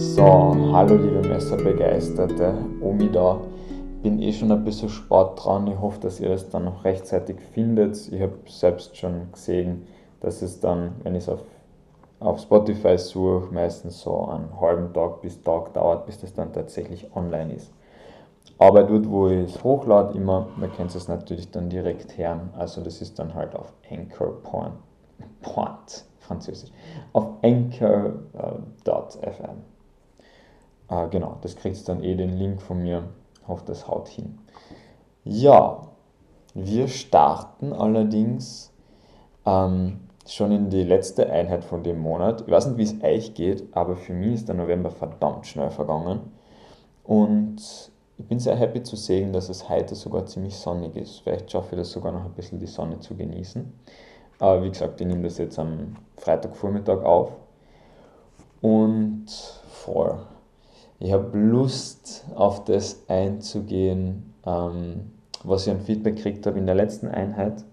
So, hallo liebe Messerbegeisterte, Omi da. Bin eh schon ein bisschen spät dran. Ich hoffe, dass ihr es dann noch rechtzeitig findet. Ich habe selbst schon gesehen, dass es dann, wenn ich es auf, auf Spotify suche, meistens so einen halben Tag bis Tag dauert, bis das dann tatsächlich online ist. Aber dort, wo ich es hochlade, immer, da könnt ihr es natürlich dann direkt hören. Also das ist dann halt auf Anchor Point, Point Französisch, auf Anchor.fm. Äh, genau, das kriegt dann eh den Link von mir. Hoffe, das haut hin. Ja, wir starten allerdings ähm, schon in die letzte Einheit von dem Monat. Ich weiß nicht, wie es euch geht, aber für mich ist der November verdammt schnell vergangen. Und ich bin sehr happy zu sehen, dass es heute sogar ziemlich sonnig ist. Vielleicht schaffe ich das sogar noch ein bisschen die Sonne zu genießen. Aber wie gesagt, ich nehme das jetzt am Freitagvormittag auf. Und voll. Ich habe Lust, auf das einzugehen, ähm, was ich an Feedback gekriegt habe in der letzten Einheit.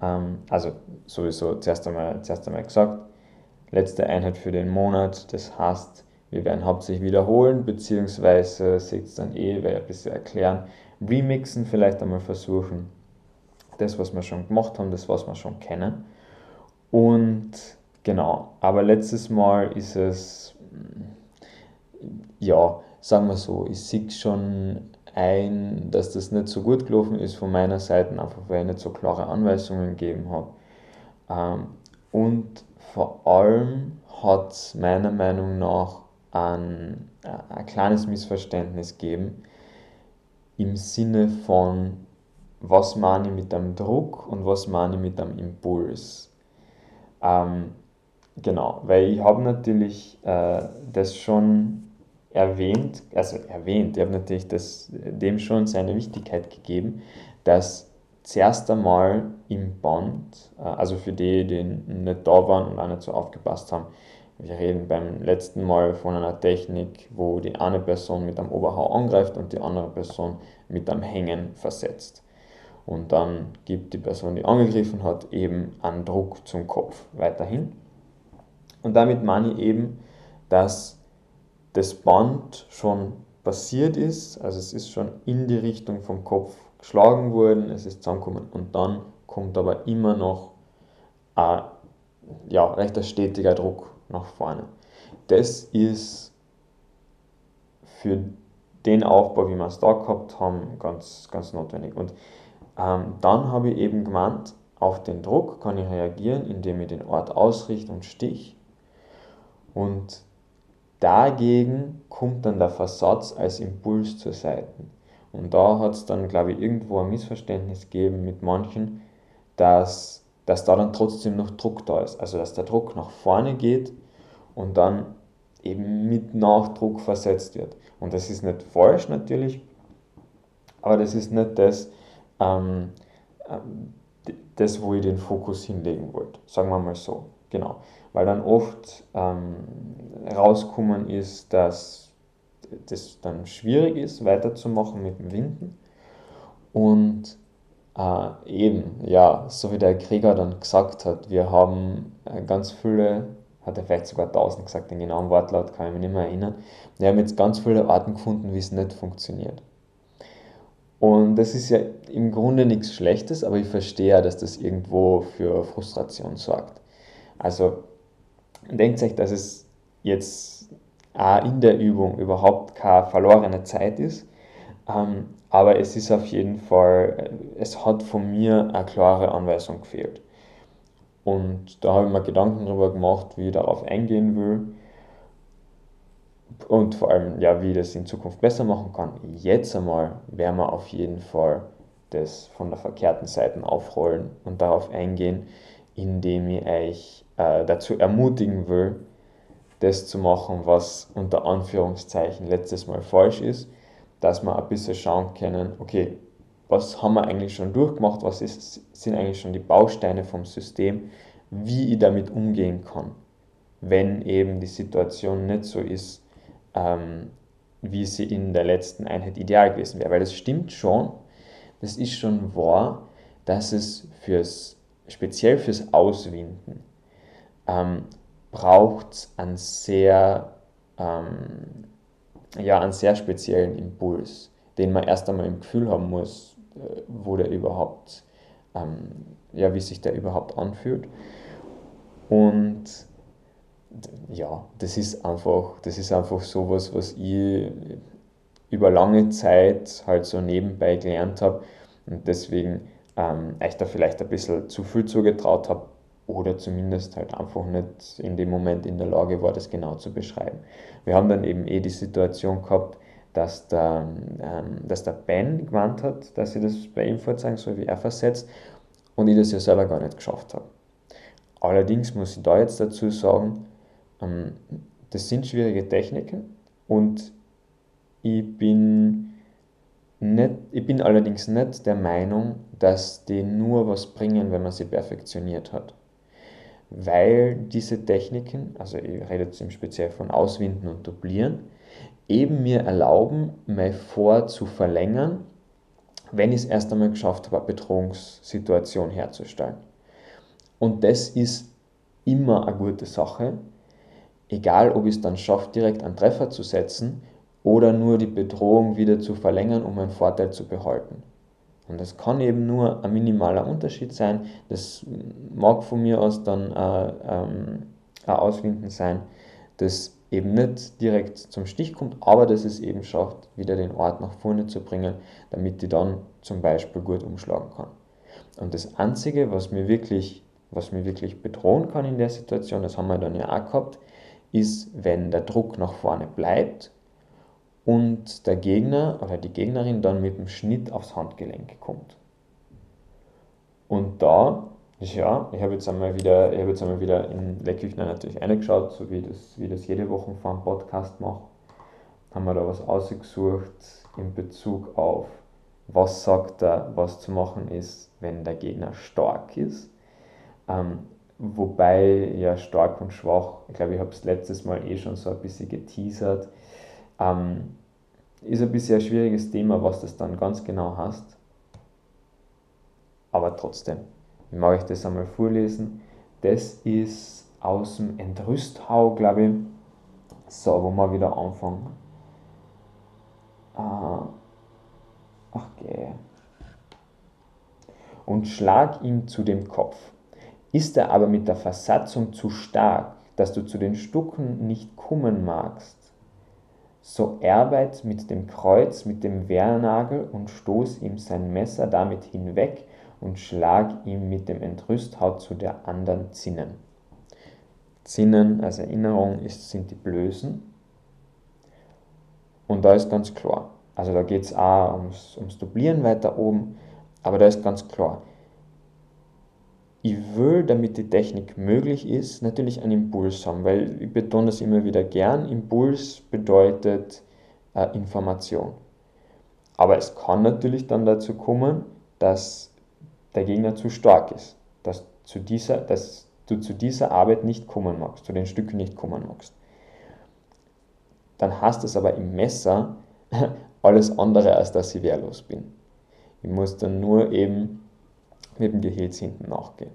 Ähm, also sowieso zuerst einmal, zuerst einmal gesagt, letzte Einheit für den Monat. Das heißt, wir werden hauptsächlich wiederholen, beziehungsweise, seht es dann eh, werde ein bisschen erklären, remixen, vielleicht einmal versuchen. Das, was wir schon gemacht haben, das, was wir schon kennen. Und genau, aber letztes Mal ist es, ja, sagen wir so, ich sehe schon ein, dass das nicht so gut gelaufen ist von meiner Seite, einfach weil ich nicht so klare Anweisungen gegeben habe. Ähm, und vor allem hat es meiner Meinung nach ein, ein kleines Missverständnis geben im Sinne von, was meine ich mit einem Druck und was meine ich mit einem Impuls. Ähm, genau, weil ich habe natürlich äh, das schon erwähnt, also erwähnt, ich habe natürlich das, dem schon seine Wichtigkeit gegeben, dass zuerst einmal im Band, äh, also für die, die nicht da waren und auch nicht so aufgepasst haben, wir reden beim letzten Mal von einer Technik, wo die eine Person mit einem Oberhau angreift und die andere Person mit einem Hängen versetzt. Und dann gibt die Person, die angegriffen hat, eben einen Druck zum Kopf weiterhin. Und damit meine ich eben, dass das Band schon passiert ist, also es ist schon in die Richtung vom Kopf geschlagen worden, es ist zusammengekommen und dann kommt aber immer noch ein ja, recht stetiger Druck nach vorne. Das ist für den Aufbau, wie wir es da gehabt haben, ganz, ganz notwendig. Und ähm, dann habe ich eben gemeint, auf den Druck kann ich reagieren, indem ich den Ort ausrichte und stich. Und dagegen kommt dann der Versatz als Impuls zur Seite. Und da hat es dann, glaube ich, irgendwo ein Missverständnis gegeben mit manchen, dass, dass da dann trotzdem noch Druck da ist. Also dass der Druck nach vorne geht und dann eben mit Nachdruck versetzt wird. Und das ist nicht falsch natürlich, aber das ist nicht das, ähm, ähm das wo ich den Fokus hinlegen wollte. Sagen wir mal so. Genau. Weil dann oft ähm, rauskommen ist, dass das dann schwierig ist, weiterzumachen mit dem Winden. Und äh, eben, ja, so wie der Krieger dann gesagt hat, wir haben äh, ganz viele hat er vielleicht sogar 1000 gesagt, den genauen Wortlaut kann ich mich nicht mehr erinnern. Wir haben jetzt ganz viele Arten gefunden, wie es nicht funktioniert. Und das ist ja im Grunde nichts Schlechtes, aber ich verstehe ja, dass das irgendwo für Frustration sorgt. Also denkt euch, dass es jetzt auch in der Übung überhaupt keine verlorene Zeit ist, ähm, aber es ist auf jeden Fall, es hat von mir eine klare Anweisung gefehlt. Und da habe ich mir Gedanken darüber gemacht, wie ich darauf eingehen will. Und vor allem, ja, wie ich das in Zukunft besser machen kann. Jetzt einmal werden wir auf jeden Fall das von der verkehrten Seite aufrollen und darauf eingehen, indem ich euch äh, dazu ermutigen will, das zu machen, was unter Anführungszeichen letztes Mal falsch ist, dass wir ein bisschen schauen können, okay, was haben wir eigentlich schon durchgemacht, was ist, sind eigentlich schon die Bausteine vom System, wie ich damit umgehen kann, wenn eben die Situation nicht so ist, ähm, wie sie in der letzten Einheit ideal gewesen wäre. Weil das stimmt schon, das ist schon wahr, dass es fürs, speziell fürs Auswinden ähm, braucht einen sehr äh, ähm, ja, einen sehr speziellen Impuls, den man erst einmal im Gefühl haben muss, äh, wo der überhaupt, ähm, ja, wie sich der überhaupt anfühlt. Und ja, das ist einfach, das ist einfach sowas, was ich über lange Zeit halt so nebenbei gelernt habe und deswegen ähm, euch da vielleicht ein bisschen zu viel zugetraut habe oder zumindest halt einfach nicht in dem Moment in der Lage war, das genau zu beschreiben. Wir haben dann eben eh die Situation gehabt, dass der, ähm, dass der Ben gemeint hat, dass ich das bei ihm vorzeigen soll, wie er versetzt und ich das ja selber gar nicht geschafft habe. Allerdings muss ich da jetzt dazu sagen, ähm, das sind schwierige Techniken und ich bin, nicht, ich bin allerdings nicht der Meinung, dass die nur was bringen, wenn man sie perfektioniert hat. Weil diese Techniken, also ich rede jetzt im Speziell von Auswinden und Duplieren, eben mir erlauben, mein Vor zu verlängern, wenn ich es erst einmal geschafft habe, eine Bedrohungssituation herzustellen. Und das ist immer eine gute Sache, egal ob ich es dann schaffe, direkt einen Treffer zu setzen oder nur die Bedrohung wieder zu verlängern, um einen Vorteil zu behalten. Und das kann eben nur ein minimaler Unterschied sein. Das mag von mir aus dann äh, ähm, ein Auswinden sein, das eben nicht direkt zum Stich kommt, aber dass es eben schafft, wieder den Ort nach vorne zu bringen, damit die dann zum Beispiel gut umschlagen kann. Und das Einzige, was mir wirklich, was mir wirklich bedrohen kann in der Situation, das haben wir dann ja auch gehabt, ist, wenn der Druck nach vorne bleibt und der Gegner oder die Gegnerin dann mit dem Schnitt aufs Handgelenk kommt. Und da, ja, ich habe jetzt einmal wieder, ich habe jetzt einmal wieder in Leckküchner natürlich reingeschaut, so wie das, wie das jede Woche vor einem Podcast mache, haben wir da was ausgesucht in Bezug auf, was sagt er, was zu machen ist, wenn der Gegner stark ist. Ähm, wobei ja stark und schwach, ich glaube, ich habe es letztes Mal eh schon so ein bisschen geteasert, ähm, ist ein bisschen ein schwieriges Thema, was das dann ganz genau heißt. Aber trotzdem, ich mag euch das einmal vorlesen. Das ist aus dem Entrüsthau, glaube ich. So, wo wir wieder anfangen. Ah, ach, okay. Und schlag ihm zu dem Kopf. Ist er aber mit der Versatzung zu stark, dass du zu den Stucken nicht kommen magst, so arbeit mit dem Kreuz, mit dem Wehrnagel und stoß ihm sein Messer damit hinweg und schlag ihm mit dem Entrüsthaut zu der anderen Zinnen. Zinnen als Erinnerung ist, sind die Blößen. Und da ist ganz klar, also da geht es auch ums, ums Dublieren weiter oben, aber da ist ganz klar, ich will, damit die Technik möglich ist, natürlich einen Impuls haben, weil ich betone das immer wieder gern. Impuls bedeutet äh, Information. Aber es kann natürlich dann dazu kommen, dass der Gegner zu stark ist, dass, zu dieser, dass du zu dieser Arbeit nicht kommen magst, zu den Stücken nicht kommen magst. Dann hast es aber im Messer alles andere, als dass ich wehrlos bin. Ich muss dann nur eben mit dem Gehilz hinten nachgehen.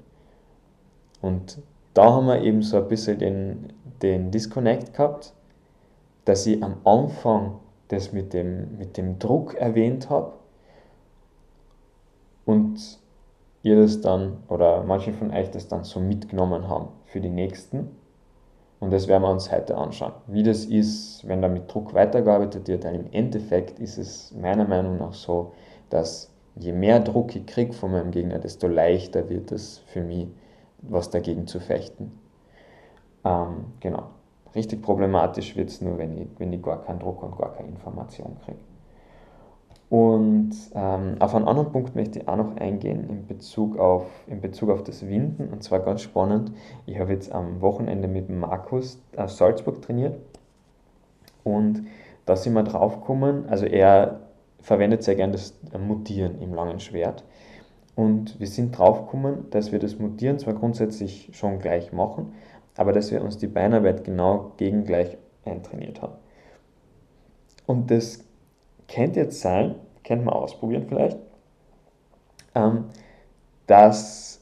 Und da haben wir eben so ein bisschen den, den Disconnect gehabt, dass ich am Anfang das mit dem, mit dem Druck erwähnt habe und ihr das dann oder manche von euch das dann so mitgenommen haben für die nächsten. Und das werden wir uns heute anschauen. Wie das ist, wenn da mit Druck weitergearbeitet wird, denn im Endeffekt ist es meiner Meinung nach so, dass je mehr Druck ich kriege von meinem Gegner, desto leichter wird es für mich, was dagegen zu fechten. Ähm, genau. Richtig problematisch wird es nur, wenn ich, wenn ich gar keinen Druck und gar keine Information kriege. Und ähm, auf einen anderen Punkt möchte ich auch noch eingehen in Bezug, auf, in Bezug auf das Winden. Und zwar ganz spannend. Ich habe jetzt am Wochenende mit Markus aus Salzburg trainiert. Und da sind wir drauf gekommen, also er verwendet sehr gerne das Mutieren im langen Schwert. Und wir sind drauf gekommen, dass wir das Mutieren zwar grundsätzlich schon gleich machen, aber dass wir uns die Beinarbeit genau gegengleich eintrainiert haben. Und das könnte jetzt sein, könnte man ausprobieren vielleicht, ähm, dass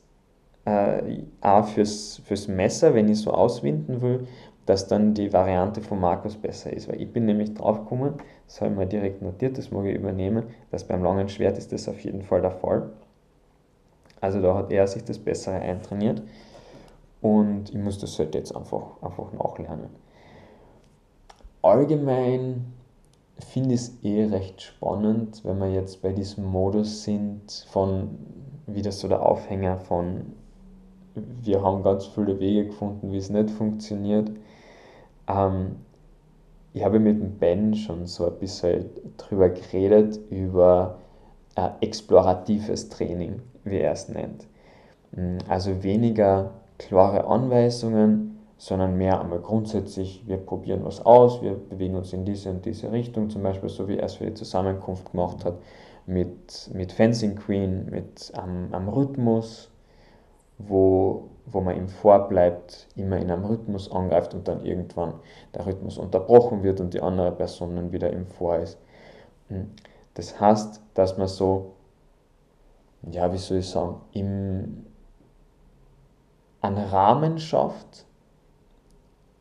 äh, auch fürs, fürs Messer, wenn ich so auswinden will, dass dann die Variante von Markus besser ist. Weil ich bin nämlich drauf gekommen, das habe ich mal direkt notiert, das mag ich übernehmen, dass beim langen Schwert ist das auf jeden Fall der Fall. Also da hat er sich das Bessere eintrainiert und ich muss das halt jetzt einfach, einfach nachlernen. Allgemein finde ich es eh recht spannend, wenn wir jetzt bei diesem Modus sind von, wie das so der Aufhänger von, wir haben ganz viele Wege gefunden, wie es nicht funktioniert. Ähm, ich habe mit dem Ben schon so ein bisschen drüber geredet, über äh, exploratives Training, wie er es nennt. Mm, also weniger klare Anweisungen, sondern mehr einmal grundsätzlich, wir probieren was aus, wir bewegen uns in diese und diese Richtung, zum Beispiel so wie er es für die Zusammenkunft gemacht hat, mit, mit Fencing Queen, mit ähm, einem Rhythmus, wo, wo man im Vorbleibt, immer in einem Rhythmus angreift und dann irgendwann der Rhythmus unterbrochen wird und die andere Person dann wieder im Vor ist. Hm. Das heißt, dass man so, ja, wie soll ich sagen, im, einen Rahmen schafft,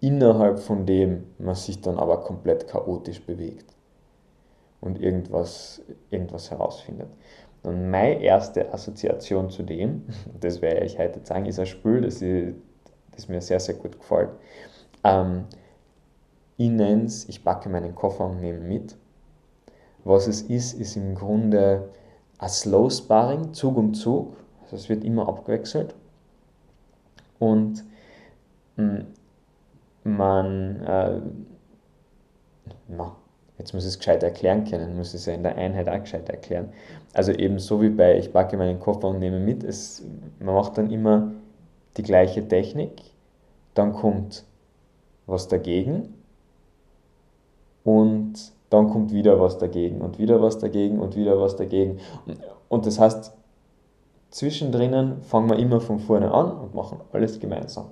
innerhalb von dem man sich dann aber komplett chaotisch bewegt und irgendwas, irgendwas herausfindet. Und meine erste Assoziation zu dem, das werde ich heute sagen, ist ein Spiel, das, ich, das mir sehr, sehr gut gefällt. Ähm, ich nenne es, ich packe meinen Koffer und nehme mit. Was es ist, ist im Grunde ein Slow Sparring, Zug um Zug. Also es wird immer abgewechselt. Und mh, hm, man, äh, na, jetzt muss ich es gescheit erklären können, muss ich es ja in der Einheit auch gescheit erklären. Also eben so wie bei ich packe meinen Koffer und nehme mit, es, man macht dann immer die gleiche Technik, dann kommt was dagegen und dann kommt wieder was dagegen und wieder was dagegen und wieder was dagegen. Und das heißt, zwischendrin fangen wir immer von vorne an und machen alles gemeinsam.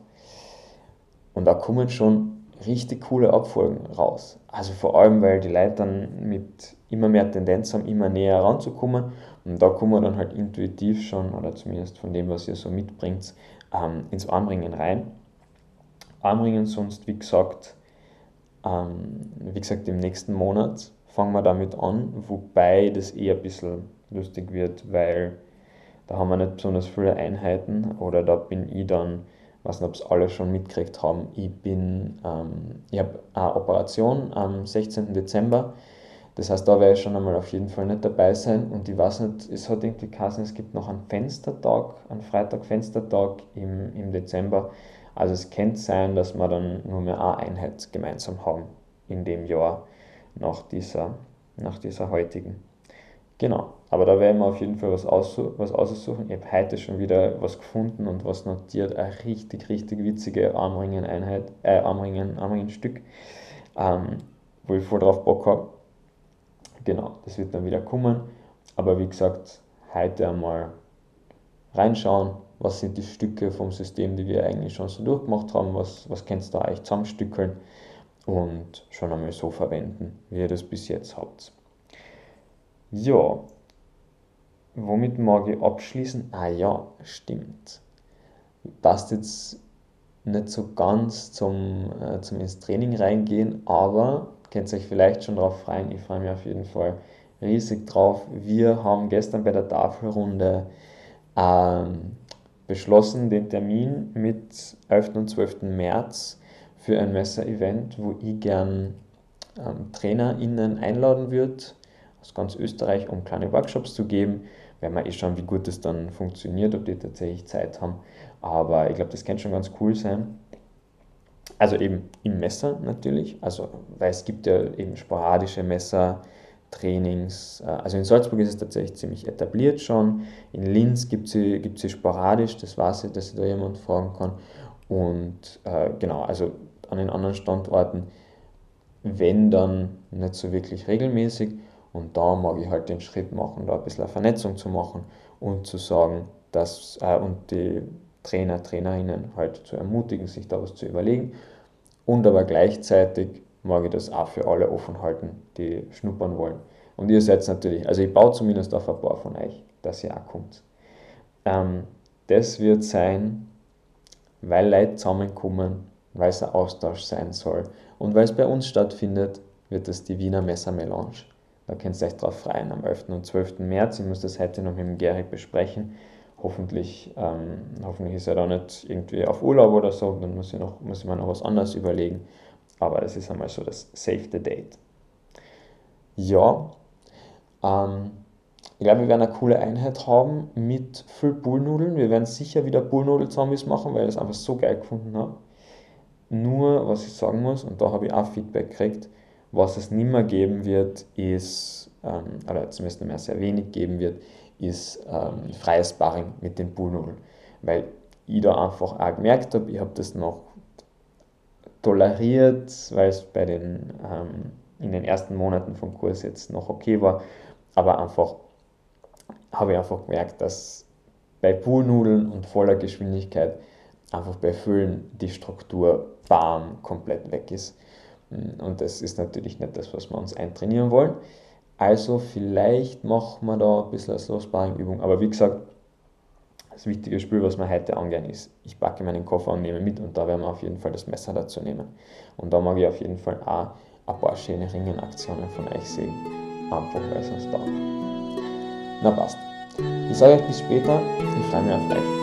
Und da kommen schon richtig coole Abfolgen raus. Also vor allem, weil die Leute dann mit immer mehr Tendenz haben, immer näher ranzukommen. Und da kommen wir dann halt intuitiv schon, oder zumindest von dem, was ihr so mitbringt, ähm, ins Armringen rein. Armringen sonst, wie gesagt, ähm, wie gesagt, im nächsten Monat fangen wir damit an, wobei das eher ein bisschen lustig wird, weil da haben wir nicht besonders viele Einheiten oder da bin ich dann ich weiß nicht, ob es alle schon mitgekriegt haben. Ich ähm, ich habe eine Operation am 16. Dezember. Das heißt, da werde ich schon einmal auf jeden Fall nicht dabei sein. Und ich weiß nicht, es hat irgendwie geheißen, es gibt noch einen Fenstertag, einen Freitag-Fenstertag im, im Dezember. Also es könnte sein, dass wir dann nur mehr eine Einheit gemeinsam haben in dem Jahr nach dieser, nach dieser heutigen. Genau, aber da werden wir auf jeden Fall was, aussuchen, was aussuchen. Ich habe heute schon wieder was gefunden und was notiert. Eine richtig, richtig witzige Armringen-Einheit, äh, Armringen, Armringen-Stück, ähm, wo ich voll drauf Bock habe. Genau, das wird dann wieder kommen. Aber wie gesagt, heute einmal reinschauen, was sind die Stücke vom System, die wir eigentlich schon so durchgemacht haben, was, was könnt ihr da eigentlich zusammenstückeln und schon einmal so verwenden, wie ihr das bis jetzt habt. Ja, womit mag ich abschließen? Ah ja, stimmt. Passt jetzt nicht so ganz zum, äh, zum ins Training reingehen, aber könnt ihr euch vielleicht schon darauf freuen. Ich freue mich auf jeden Fall riesig drauf. Wir haben gestern bei der Tafelrunde ähm, beschlossen, den Termin mit 11. und 12. März für ein Messer-Event, wo ich gern ähm, TrainerInnen einladen würde aus ganz Österreich, um kleine Workshops zu geben. Werden wir eh schauen, wie gut das dann funktioniert, ob die tatsächlich Zeit haben. Aber ich glaube, das kann schon ganz cool sein. Also eben im Messer natürlich, also weil es gibt ja eben sporadische Messertrainings. Äh, also in Salzburg ist es tatsächlich ziemlich etabliert schon. In Linz gibt es sie, sie sporadisch, das weiß ich, dass ich da jemand fragen kann. Und äh, genau, also an den anderen Standorten, wenn dann nicht so wirklich regelmäßig. Und da mag ich halt den Schritt machen, da ein bisschen eine Vernetzung zu machen und zu sagen, dass, äh, und die Trainer, Trainerinnen halt zu ermutigen, sich da was zu überlegen. Und aber gleichzeitig mag ich das auch für alle offen halten, die schnuppern wollen. Und ihr seid natürlich, also ich baue zumindest auf ein paar von euch, dass ihr auch kommt. Ähm, das wird sein, weil Leute zusammenkommen, weil es ein Austausch sein soll. Und weil es bei uns stattfindet, wird es die Wiener Messermelange. Da könnt ihr euch drauf freuen, am 11. und 12. März. Ich muss das heute noch mit dem Gerrit besprechen. Hoffentlich, ähm, hoffentlich ist er da nicht irgendwie auf Urlaub oder so, dann muss ich, noch, muss ich mir noch was anderes überlegen. Aber das ist einmal so das Save the Date. Ja, ähm, ich glaube, wir werden eine coole Einheit haben mit viel Bullnudeln. Wir werden sicher wieder Bullnudel-Zombies machen, weil ich das einfach so geil gefunden habe. Nur, was ich sagen muss, und da habe ich auch Feedback gekriegt, was es nicht mehr geben wird, ist, ähm, oder zumindest nicht mehr sehr wenig geben wird, ist ähm, freies Sparring mit den Bullnudeln. Weil ich da einfach auch gemerkt habe, ich habe das noch toleriert, weil es bei den, ähm, in den ersten Monaten vom Kurs jetzt noch okay war, aber einfach habe ich einfach gemerkt, dass bei Bullnudeln und voller Geschwindigkeit einfach bei Füllen die Struktur bam komplett weg ist. Und das ist natürlich nicht das, was wir uns eintrainieren wollen. Also vielleicht machen wir da ein bisschen eine Slow-Sparring-Übung. Aber wie gesagt, das wichtige Spiel, was wir heute angehen, ist, ich packe meinen Koffer und nehme mit und da werden wir auf jeden Fall das Messer dazu nehmen. Und da mag ich auf jeden Fall auch ein paar schöne Ringen-Aktionen von euch sehen. Einfach weil es uns da. Na passt. Ich sage euch bis später. Ich freue mich auf euch.